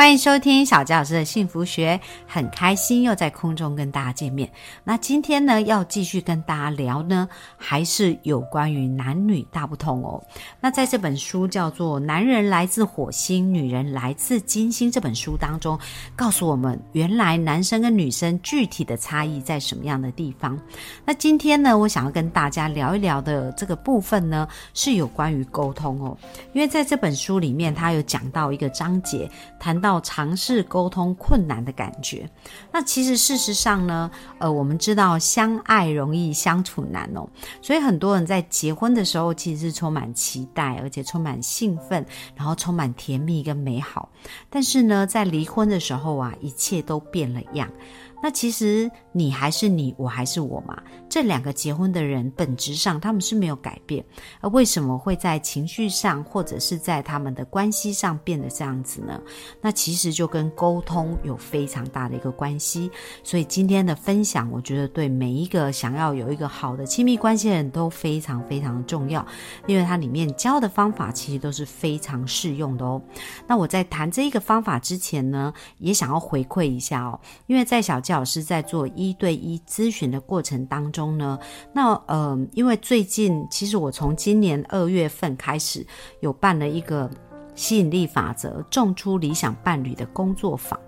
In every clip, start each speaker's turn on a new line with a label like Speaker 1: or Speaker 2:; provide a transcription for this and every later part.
Speaker 1: 欢迎收听小佳老师的幸福学，很开心又在空中跟大家见面。那今天呢，要继续跟大家聊呢，还是有关于男女大不同哦。那在这本书叫做《男人来自火星，女人来自金星》这本书当中，告诉我们原来男生跟女生具体的差异在什么样的地方。那今天呢，我想要跟大家聊一聊的这个部分呢，是有关于沟通哦。因为在这本书里面，他有讲到一个章节，谈到。要尝试沟通困难的感觉，那其实事实上呢，呃，我们知道相爱容易相处难哦，所以很多人在结婚的时候其实是充满期待，而且充满兴奋，然后充满甜蜜跟美好，但是呢，在离婚的时候啊，一切都变了样。那其实你还是你，我还是我嘛。这两个结婚的人本质上他们是没有改变，而为什么会在情绪上或者是在他们的关系上变得这样子呢？那其实就跟沟通有非常大的一个关系。所以今天的分享，我觉得对每一个想要有一个好的亲密关系的人都非常非常的重要，因为它里面教的方法其实都是非常适用的哦。那我在谈这一个方法之前呢，也想要回馈一下哦，因为在小。老师在做一对一咨询的过程当中呢，那呃，因为最近其实我从今年二月份开始有办了一个吸引力法则种出理想伴侣的工作坊。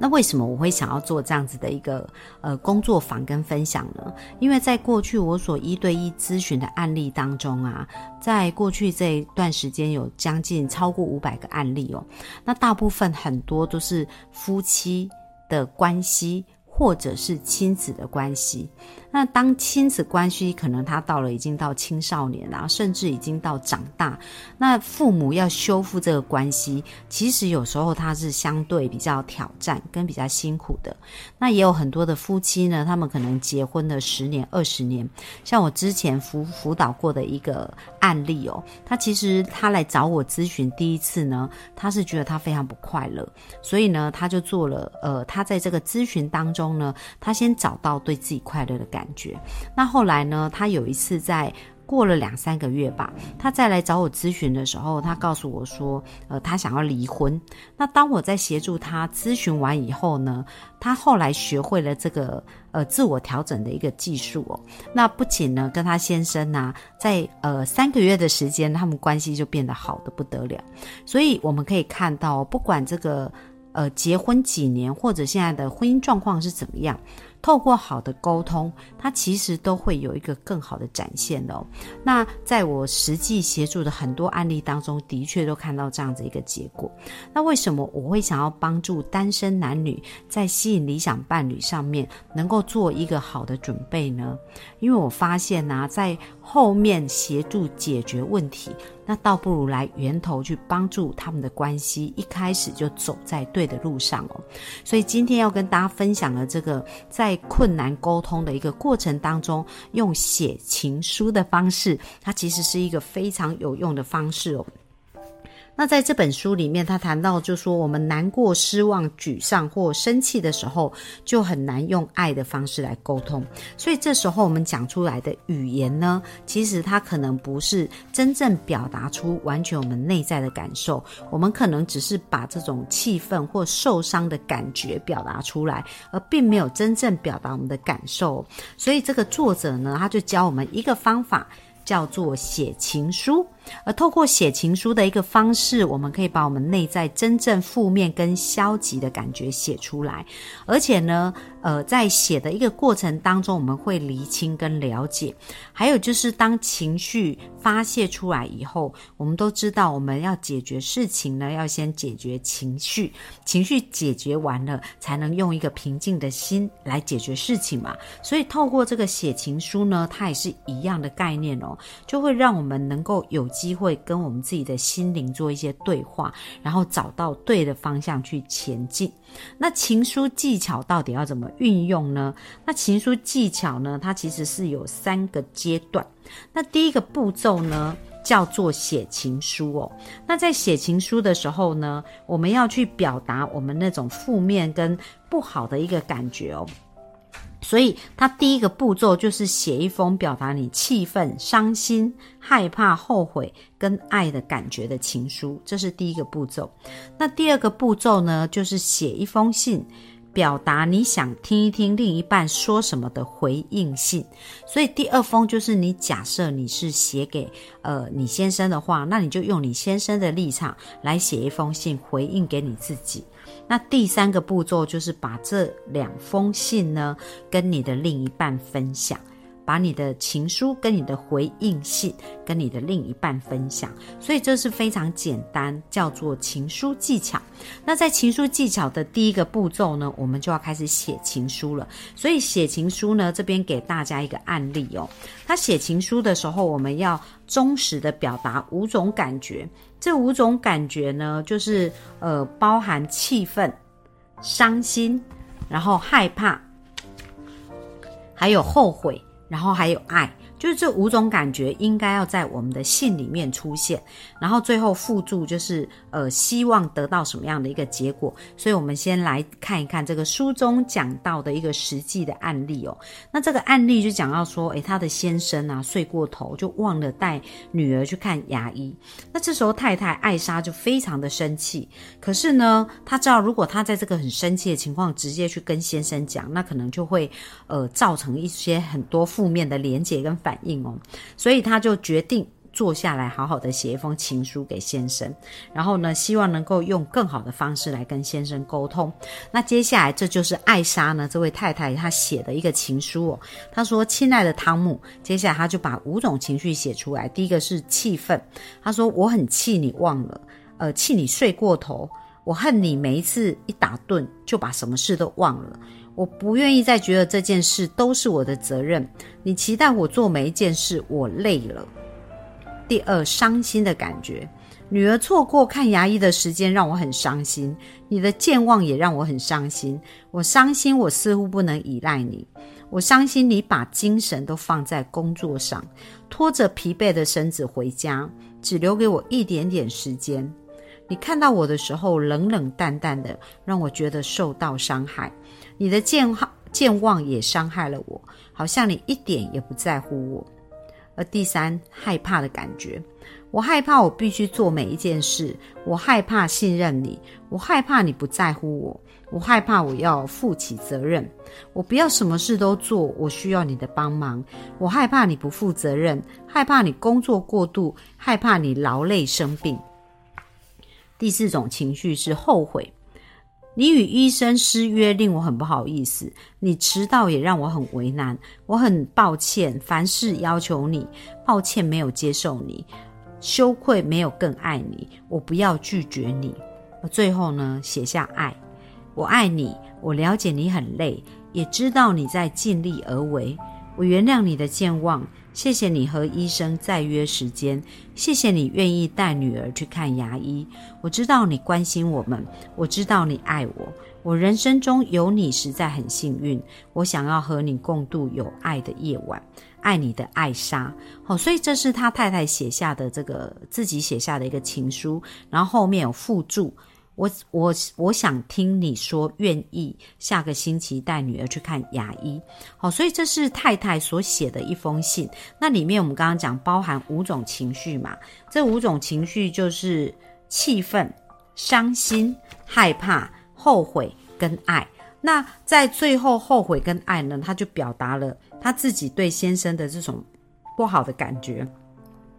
Speaker 1: 那为什么我会想要做这样子的一个呃工作坊跟分享呢？因为在过去我所一对一咨询的案例当中啊，在过去这一段时间有将近超过五百个案例哦，那大部分很多都是夫妻。的关系，或者是亲子的关系。那当亲子关系可能他到了已经到青少年啊，甚至已经到长大，那父母要修复这个关系，其实有时候他是相对比较挑战跟比较辛苦的。那也有很多的夫妻呢，他们可能结婚了十年、二十年，像我之前辅辅导过的一个案例哦，他其实他来找我咨询第一次呢，他是觉得他非常不快乐，所以呢，他就做了呃，他在这个咨询当中呢，他先找到对自己快乐的感。感觉，那后来呢？他有一次在过了两三个月吧，他再来找我咨询的时候，他告诉我说，呃，他想要离婚。那当我在协助他咨询完以后呢，他后来学会了这个呃自我调整的一个技术哦。那不仅呢，跟他先生呢，在呃三个月的时间，他们关系就变得好的不得了。所以我们可以看到，不管这个呃结婚几年，或者现在的婚姻状况是怎么样。透过好的沟通，它其实都会有一个更好的展现哦。那在我实际协助的很多案例当中，的确都看到这样子一个结果。那为什么我会想要帮助单身男女在吸引理想伴侣上面能够做一个好的准备呢？因为我发现呢，在后面协助解决问题。那倒不如来源头去帮助他们的关系，一开始就走在对的路上哦。所以今天要跟大家分享的这个，在困难沟通的一个过程当中，用写情书的方式，它其实是一个非常有用的方式哦。那在这本书里面，他谈到，就说我们难过、失望、沮丧或生气的时候，就很难用爱的方式来沟通。所以这时候我们讲出来的语言呢，其实它可能不是真正表达出完全我们内在的感受，我们可能只是把这种气愤或受伤的感觉表达出来，而并没有真正表达我们的感受。所以这个作者呢，他就教我们一个方法，叫做写情书。而透过写情书的一个方式，我们可以把我们内在真正负面跟消极的感觉写出来，而且呢，呃，在写的一个过程当中，我们会厘清跟了解。还有就是，当情绪发泄出来以后，我们都知道，我们要解决事情呢，要先解决情绪，情绪解决完了，才能用一个平静的心来解决事情嘛。所以，透过这个写情书呢，它也是一样的概念哦，就会让我们能够有。机会跟我们自己的心灵做一些对话，然后找到对的方向去前进。那情书技巧到底要怎么运用呢？那情书技巧呢？它其实是有三个阶段。那第一个步骤呢？叫做写情书哦。那在写情书的时候呢，我们要去表达我们那种负面跟不好的一个感觉哦。所以，他第一个步骤就是写一封表达你气愤、伤心、害怕、后悔跟爱的感觉的情书，这是第一个步骤。那第二个步骤呢，就是写一封信。表达你想听一听另一半说什么的回应信，所以第二封就是你假设你是写给呃你先生的话，那你就用你先生的立场来写一封信回应给你自己。那第三个步骤就是把这两封信呢跟你的另一半分享。把你的情书跟你的回应信跟你的另一半分享，所以这是非常简单，叫做情书技巧。那在情书技巧的第一个步骤呢，我们就要开始写情书了。所以写情书呢，这边给大家一个案例哦。他写情书的时候，我们要忠实的表达五种感觉。这五种感觉呢，就是呃，包含气愤、伤心，然后害怕，还有后悔。然后还有爱。就是这五种感觉应该要在我们的信里面出现，然后最后附注就是呃希望得到什么样的一个结果。所以我们先来看一看这个书中讲到的一个实际的案例哦。那这个案例就讲到说，诶，他的先生啊睡过头，就忘了带女儿去看牙医。那这时候太太艾莎就非常的生气。可是呢，他知道如果他在这个很生气的情况直接去跟先生讲，那可能就会呃造成一些很多负面的连结跟。反应哦，所以他就决定坐下来，好好的写一封情书给先生，然后呢，希望能够用更好的方式来跟先生沟通。那接下来这就是艾莎呢这位太太她写的一个情书哦。她说：“亲爱的汤姆，接下来他就把五种情绪写出来。第一个是气愤，他说我很气你忘了，呃，气你睡过头，我恨你每一次一打盹就把什么事都忘了。”我不愿意再觉得这件事都是我的责任。你期待我做每一件事，我累了。第二，伤心的感觉，女儿错过看牙医的时间让我很伤心，你的健忘也让我很伤心。我伤心，我似乎不能依赖你。我伤心，你把精神都放在工作上，拖着疲惫的身子回家，只留给我一点点时间。你看到我的时候冷冷淡淡的，让我觉得受到伤害。你的健好健忘也伤害了我，好像你一点也不在乎我。而第三，害怕的感觉，我害怕我必须做每一件事，我害怕信任你，我害怕你不在乎我，我害怕我要负起责任，我不要什么事都做，我需要你的帮忙，我害怕你不负责任，害怕你工作过度，害怕你劳累生病。第四种情绪是后悔。你与医生失约令我很不好意思，你迟到也让我很为难，我很抱歉，凡事要求你，抱歉没有接受你，羞愧没有更爱你，我不要拒绝你。最后呢，写下爱，我爱你，我了解你很累，也知道你在尽力而为，我原谅你的健忘。谢谢你和医生再约时间，谢谢你愿意带女儿去看牙医。我知道你关心我们，我知道你爱我，我人生中有你实在很幸运。我想要和你共度有爱的夜晚，爱你的艾莎。好，所以这是他太太写下的这个自己写下的一个情书，然后后面有附注。我我我想听你说愿意下个星期带女儿去看牙医，好，所以这是太太所写的一封信。那里面我们刚刚讲包含五种情绪嘛，这五种情绪就是气愤、伤心、害怕、后悔跟爱。那在最后后悔跟爱呢，他就表达了他自己对先生的这种不好的感觉。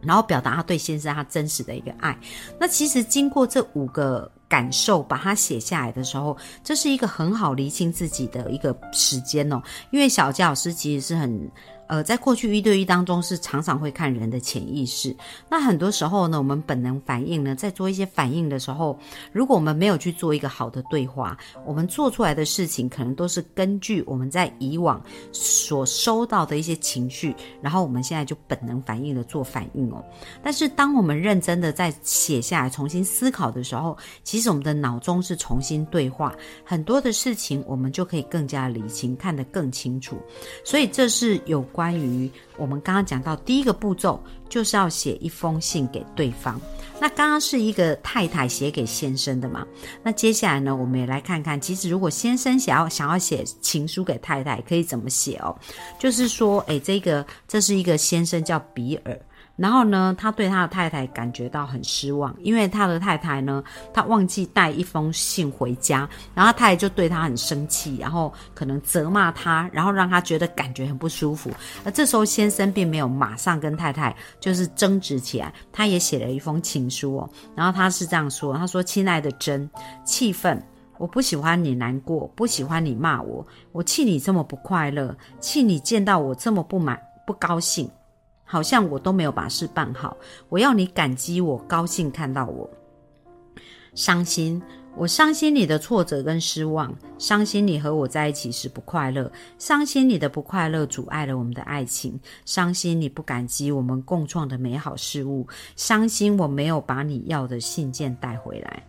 Speaker 1: 然后表达他对先生他真实的一个爱。那其实经过这五个感受，把它写下来的时候，这是一个很好厘清自己的一个时间哦。因为小佳老师其实是很。呃，在过去一对一当中，是常常会看人的潜意识。那很多时候呢，我们本能反应呢，在做一些反应的时候，如果我们没有去做一个好的对话，我们做出来的事情可能都是根据我们在以往所收到的一些情绪，然后我们现在就本能反应的做反应哦。但是，当我们认真的在写下来、重新思考的时候，其实我们的脑中是重新对话，很多的事情我们就可以更加理清，看得更清楚。所以，这是有。关于我们刚刚讲到第一个步骤，就是要写一封信给对方。那刚刚是一个太太写给先生的嘛？那接下来呢，我们也来看看，其实如果先生想要想要写情书给太太，可以怎么写哦？就是说，诶，这个这是一个先生叫比尔。然后呢，他对他的太太感觉到很失望，因为他的太太呢，他忘记带一封信回家，然后太太就对他很生气，然后可能责骂他，然后让他觉得感觉很不舒服。而这时候先生并没有马上跟太太就是争执起来，他也写了一封情书哦。然后他是这样说：“他说，亲爱的珍，气愤，我不喜欢你难过，不喜欢你骂我，我气你这么不快乐，气你见到我这么不满不高兴。”好像我都没有把事办好，我要你感激我，高兴看到我伤心，我伤心你的挫折跟失望，伤心你和我在一起时不快乐，伤心你的不快乐阻碍了我们的爱情，伤心你不感激我们共创的美好事物，伤心我没有把你要的信件带回来，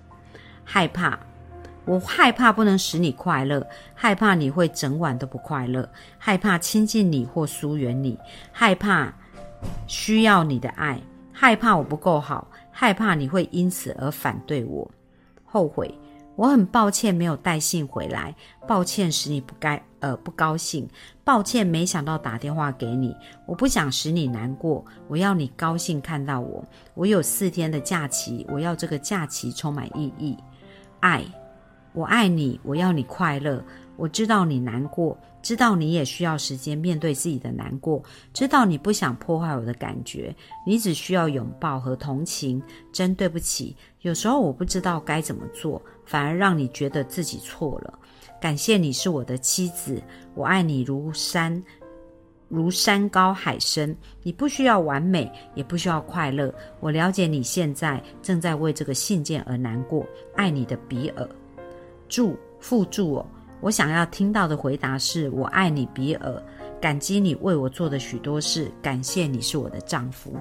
Speaker 1: 害怕，我害怕不能使你快乐，害怕你会整晚都不快乐，害怕亲近你或疏远你，害怕。需要你的爱，害怕我不够好，害怕你会因此而反对我，后悔。我很抱歉没有带信回来，抱歉使你不该呃不高兴，抱歉没想到打电话给你。我不想使你难过，我要你高兴看到我。我有四天的假期，我要这个假期充满意义。爱，我爱你，我要你快乐。我知道你难过。知道你也需要时间面对自己的难过，知道你不想破坏我的感觉，你只需要拥抱和同情。真对不起，有时候我不知道该怎么做，反而让你觉得自己错了。感谢你是我的妻子，我爱你如山，如山高海深。你不需要完美，也不需要快乐。我了解你现在正在为这个信件而难过。爱你的比尔，祝附注哦。我想要听到的回答是：我爱你，比尔，感激你为我做的许多事，感谢你是我的丈夫。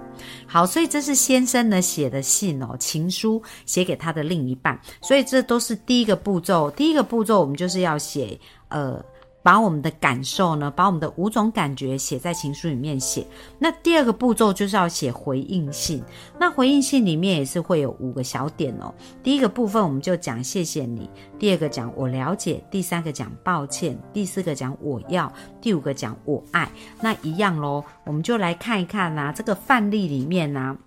Speaker 1: 好，所以这是先生呢写的信哦，情书写给他的另一半。所以这都是第一个步骤。第一个步骤，我们就是要写呃。把我们的感受呢，把我们的五种感觉写在情书里面写。那第二个步骤就是要写回应信。那回应信里面也是会有五个小点哦。第一个部分我们就讲谢谢你，第二个讲我了解，第三个讲抱歉，第四个讲我要，第五个讲我爱。那一样喽，我们就来看一看呐，这个范例里面呢，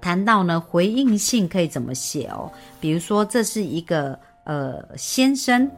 Speaker 1: 谈到呢回应信可以怎么写哦。比如说这是一个呃先生。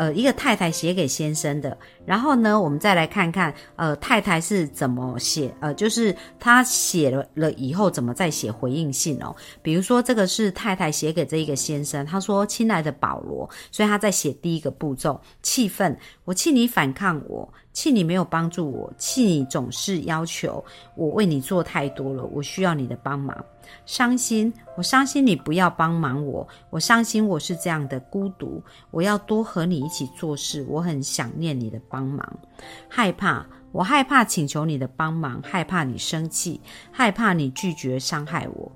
Speaker 1: 呃，一个太太写给先生的，然后呢，我们再来看看，呃，太太是怎么写，呃，就是她写了了以后怎么再写回应信哦。比如说，这个是太太写给这一个先生，他说：“亲爱的保罗。”所以他在写第一个步骤，气愤，我气你反抗我。气你没有帮助我，气你总是要求我为你做太多了，我需要你的帮忙。伤心，我伤心你不要帮忙我，我伤心我是这样的孤独，我要多和你一起做事，我很想念你的帮忙。害怕，我害怕请求你的帮忙，害怕你生气，害怕你拒绝伤害我。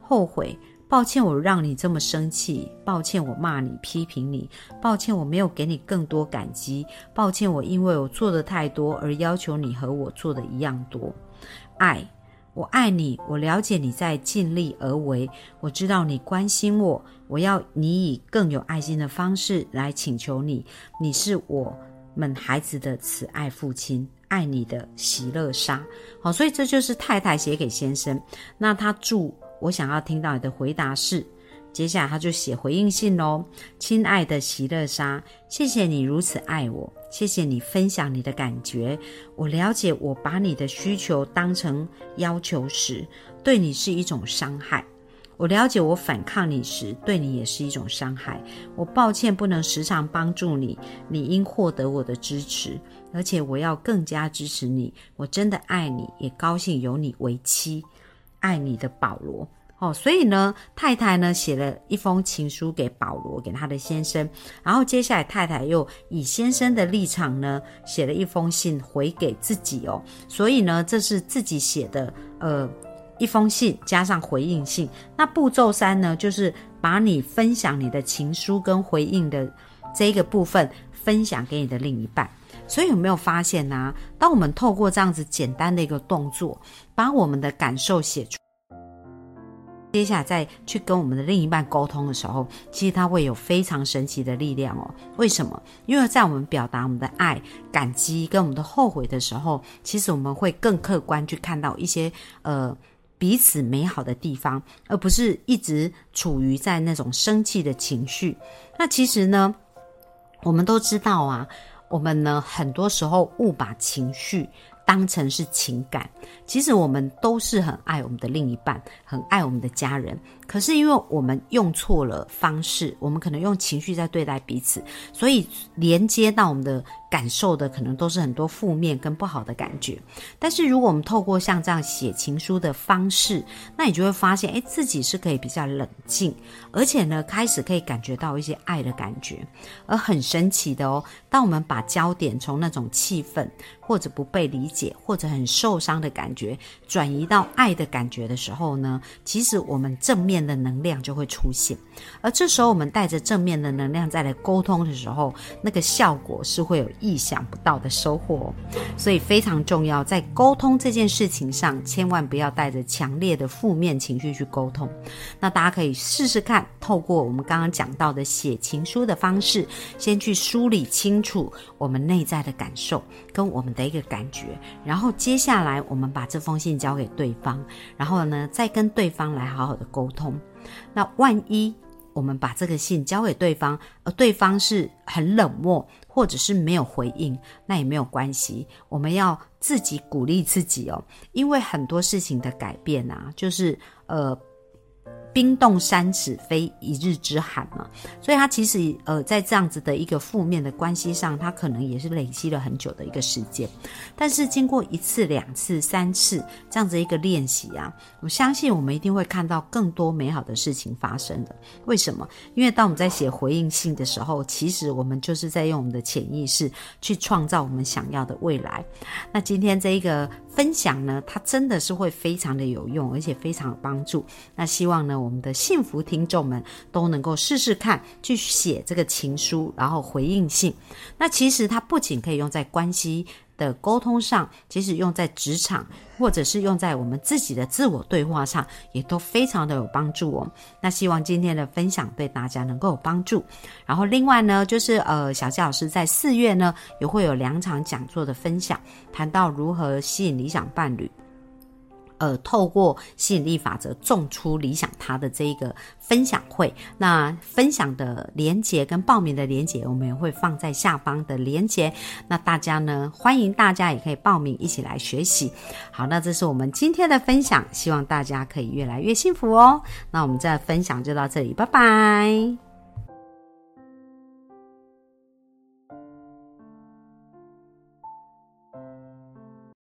Speaker 1: 后悔。抱歉，我让你这么生气。抱歉，我骂你、批评你。抱歉，我没有给你更多感激。抱歉，我因为我做的太多而要求你和我做的一样多。爱，我爱你，我了解你在尽力而为。我知道你关心我，我要你以更有爱心的方式来请求你。你是我们孩子的慈爱父亲，爱你的喜乐莎。好，所以这就是太太写给先生。那他祝。我想要听到你的回答是，接下来他就写回应信喽。亲爱的席勒莎，谢谢你如此爱我，谢谢你分享你的感觉。我了解，我把你的需求当成要求时，对你是一种伤害。我了解，我反抗你时，对你也是一种伤害。我抱歉不能时常帮助你，你应获得我的支持，而且我要更加支持你。我真的爱你，也高兴有你为妻。爱你的保罗哦，所以呢，太太呢写了一封情书给保罗，给他的先生，然后接下来太太又以先生的立场呢写了一封信回给自己哦，所以呢，这是自己写的呃一封信加上回应信。那步骤三呢，就是把你分享你的情书跟回应的这一个部分分享给你的另一半。所以有没有发现呢、当我们透过这样子简单的一个动作，把我们的感受写出。接下来再去跟我们的另一半沟通的时候，其实它会有非常神奇的力量哦。为什么？因为在我们表达我们的爱、感激跟我们的后悔的时候，其实我们会更客观去看到一些呃彼此美好的地方，而不是一直处于在那种生气的情绪。那其实呢，我们都知道啊，我们呢很多时候误把情绪当成是情感。其实我们都是很爱我们的另一半，很爱我们的家人。可是因为我们用错了方式，我们可能用情绪在对待彼此，所以连接到我们的感受的可能都是很多负面跟不好的感觉。但是如果我们透过像这样写情书的方式，那你就会发现，哎，自己是可以比较冷静，而且呢，开始可以感觉到一些爱的感觉。而很神奇的哦，当我们把焦点从那种气愤或者不被理解或者很受伤的感觉，转移到爱的感觉的时候呢，其实我们正面的能量就会出现。而这时候我们带着正面的能量再来沟通的时候，那个效果是会有意想不到的收获哦。所以非常重要，在沟通这件事情上，千万不要带着强烈的负面情绪去沟通。那大家可以试试看，透过我们刚刚讲到的写情书的方式，先去梳理清楚我们内在的感受跟我们的一个感觉，然后接下来我们把这封信交给对方，然后呢再跟对方来好好的沟通。那万一我们把这个信交给对方，而对方是很冷漠，或者是没有回应，那也没有关系。我们要自己鼓励自己哦，因为很多事情的改变啊，就是呃。冰冻三尺非一日之寒嘛，所以他其实呃在这样子的一个负面的关系上，他可能也是累积了很久的一个时间。但是经过一次、两次、三次这样子一个练习啊，我相信我们一定会看到更多美好的事情发生的。为什么？因为当我们在写回应信的时候，其实我们就是在用我们的潜意识去创造我们想要的未来。那今天这一个分享呢，它真的是会非常的有用，而且非常有帮助。那希望呢，我我们的幸福听众们都能够试试看，去写这个情书，然后回应信。那其实它不仅可以用在关系的沟通上，即使用在职场，或者是用在我们自己的自我对话上，也都非常的有帮助哦。那希望今天的分享对大家能够有帮助。然后另外呢，就是呃，小纪老师在四月呢也会有两场讲座的分享，谈到如何吸引理想伴侣。呃，透过吸引力法则种出理想他的这一个分享会，那分享的连接跟报名的连接，我们也会放在下方的连接。那大家呢，欢迎大家也可以报名一起来学习。好，那这是我们今天的分享，希望大家可以越来越幸福哦。那我们这分享就到这里，拜拜。